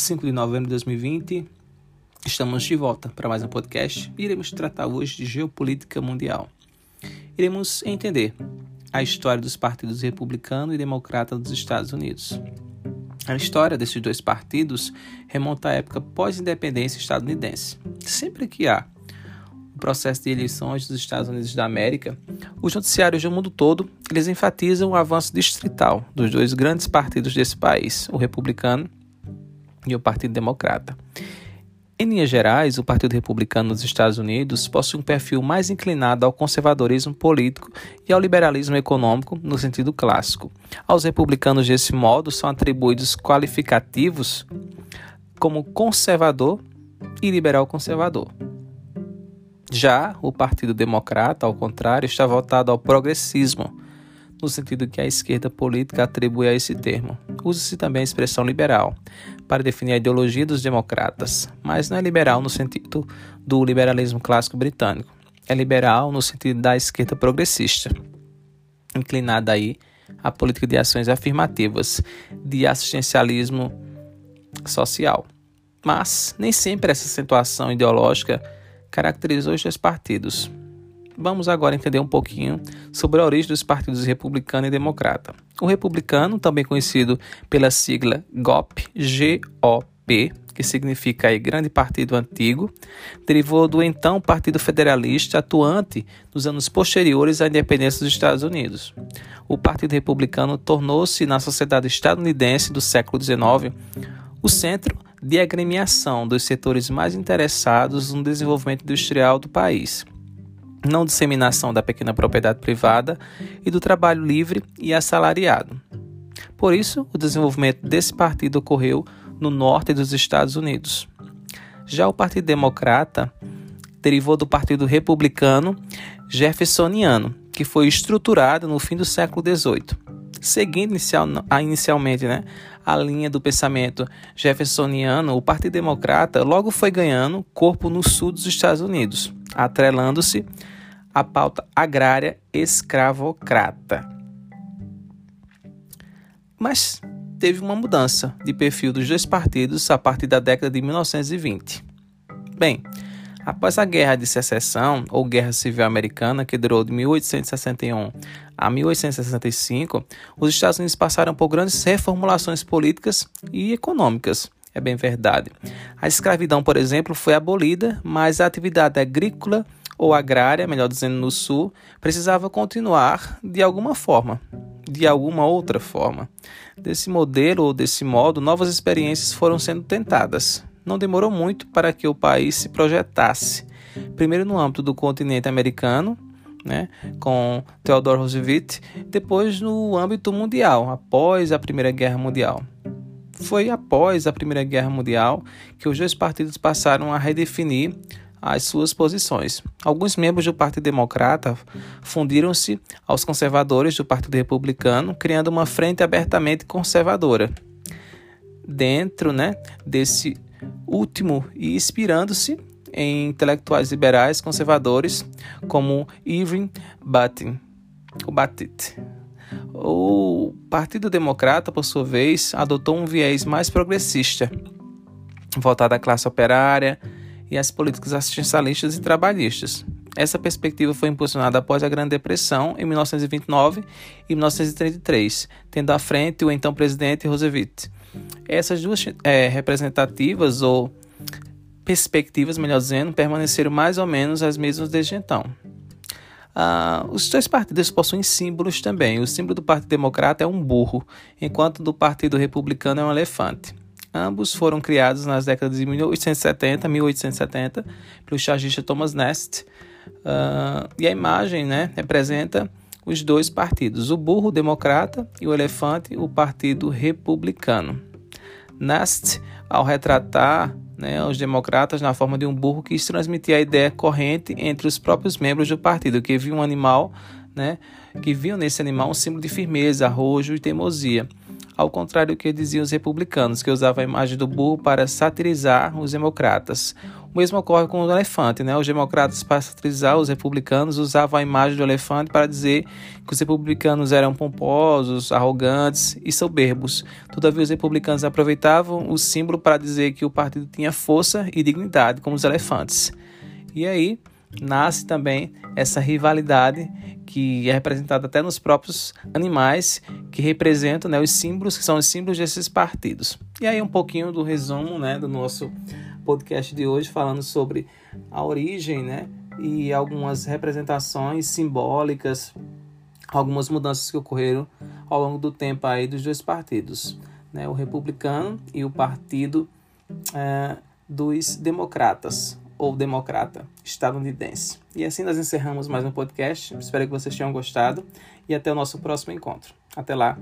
5 de novembro de 2020. Estamos de volta para mais um podcast e iremos tratar hoje de geopolítica mundial. Iremos entender a história dos partidos republicano e democrata dos Estados Unidos. A história desses dois partidos remonta à época pós-independência estadunidense. Sempre que há o processo de eleições dos Estados Unidos da América, os noticiários do mundo todo eles enfatizam o avanço distrital dos dois grandes partidos desse país, o republicano e o Partido Democrata. Em linhas gerais, o Partido Republicano nos Estados Unidos possui um perfil mais inclinado ao conservadorismo político e ao liberalismo econômico no sentido clássico. Aos republicanos, desse modo, são atribuídos qualificativos como conservador e liberal conservador. Já o Partido Democrata, ao contrário, está voltado ao progressismo, no sentido que a esquerda política atribui a esse termo. Usa-se também a expressão liberal para definir a ideologia dos democratas, mas não é liberal no sentido do liberalismo clássico britânico. É liberal no sentido da esquerda progressista, inclinada aí à política de ações afirmativas, de assistencialismo social. Mas nem sempre essa acentuação ideológica caracterizou os dois partidos. Vamos agora entender um pouquinho sobre a origem dos partidos republicano e democrata. O republicano, também conhecido pela sigla GOP, G-O-P, que significa aí Grande Partido Antigo, derivou do então Partido Federalista atuante nos anos posteriores à independência dos Estados Unidos. O Partido Republicano tornou-se, na sociedade estadunidense do século XIX, o centro de agremiação dos setores mais interessados no desenvolvimento industrial do país não disseminação da pequena propriedade privada e do trabalho livre e assalariado. Por isso, o desenvolvimento desse partido ocorreu no norte dos Estados Unidos. Já o Partido Democrata derivou do Partido Republicano Jeffersoniano, que foi estruturado no fim do século XVIII. Seguindo inicial, inicialmente né, a linha do pensamento jeffersoniano, o Partido Democrata logo foi ganhando corpo no sul dos Estados Unidos, atrelando-se à pauta agrária escravocrata. Mas teve uma mudança de perfil dos dois partidos a partir da década de 1920. Bem, após a Guerra de Secessão, ou Guerra Civil Americana, que durou de 1861 a 1865, os Estados Unidos passaram por grandes reformulações políticas e econômicas. É bem verdade. A escravidão, por exemplo, foi abolida, mas a atividade agrícola ou agrária, melhor dizendo, no sul, precisava continuar de alguma forma, de alguma outra forma. Desse modelo ou desse modo, novas experiências foram sendo tentadas. Não demorou muito para que o país se projetasse, primeiro no âmbito do continente americano, né, com Theodore Roosevelt, depois no âmbito mundial, após a Primeira Guerra Mundial. Foi após a Primeira Guerra Mundial que os dois partidos passaram a redefinir as suas posições. Alguns membros do Partido Democrata fundiram-se aos conservadores do Partido Republicano, criando uma frente abertamente conservadora. Dentro né, desse último e inspirando-se em intelectuais liberais conservadores como Irving Batin, o Batit. O Partido Democrata, por sua vez, adotou um viés mais progressista, voltado à classe operária e às políticas assistencialistas e trabalhistas. Essa perspectiva foi impulsionada após a Grande Depressão em 1929 e 1933, tendo à frente o então presidente Roosevelt. Essas duas é, representativas ou perspectivas, melhor dizendo, permaneceram mais ou menos as mesmas desde então. Ah, os dois partidos possuem símbolos também. O símbolo do Partido Democrata é um burro, enquanto do Partido Republicano é um elefante. Ambos foram criados nas décadas de 1870 e 1870 pelo chargista Thomas Nast. Uh, e a imagem né, representa os dois partidos, o burro democrata e o elefante, o partido republicano. Nast, ao retratar né, os democratas na forma de um burro, quis transmitir a ideia corrente entre os próprios membros do partido, que viam um animal, né, que viam nesse animal um símbolo de firmeza, arrojo e teimosia. Ao contrário do que diziam os republicanos, que usavam a imagem do burro para satirizar os democratas. O mesmo ocorre com o elefante, né? Os democratas, para satirizar os republicanos, usavam a imagem do elefante para dizer que os republicanos eram pomposos, arrogantes e soberbos. Todavia, os republicanos aproveitavam o símbolo para dizer que o partido tinha força e dignidade, como os elefantes. E aí nasce também essa rivalidade que é representada até nos próprios animais que representam né, os símbolos que são os símbolos desses partidos. E aí um pouquinho do resumo né, do nosso podcast de hoje falando sobre a origem né, e algumas representações simbólicas, algumas mudanças que ocorreram ao longo do tempo aí dos dois partidos, né, o republicano e o partido é, dos democratas ou democrata estadunidense. E assim nós encerramos mais um podcast. Espero que vocês tenham gostado e até o nosso próximo encontro. Até lá.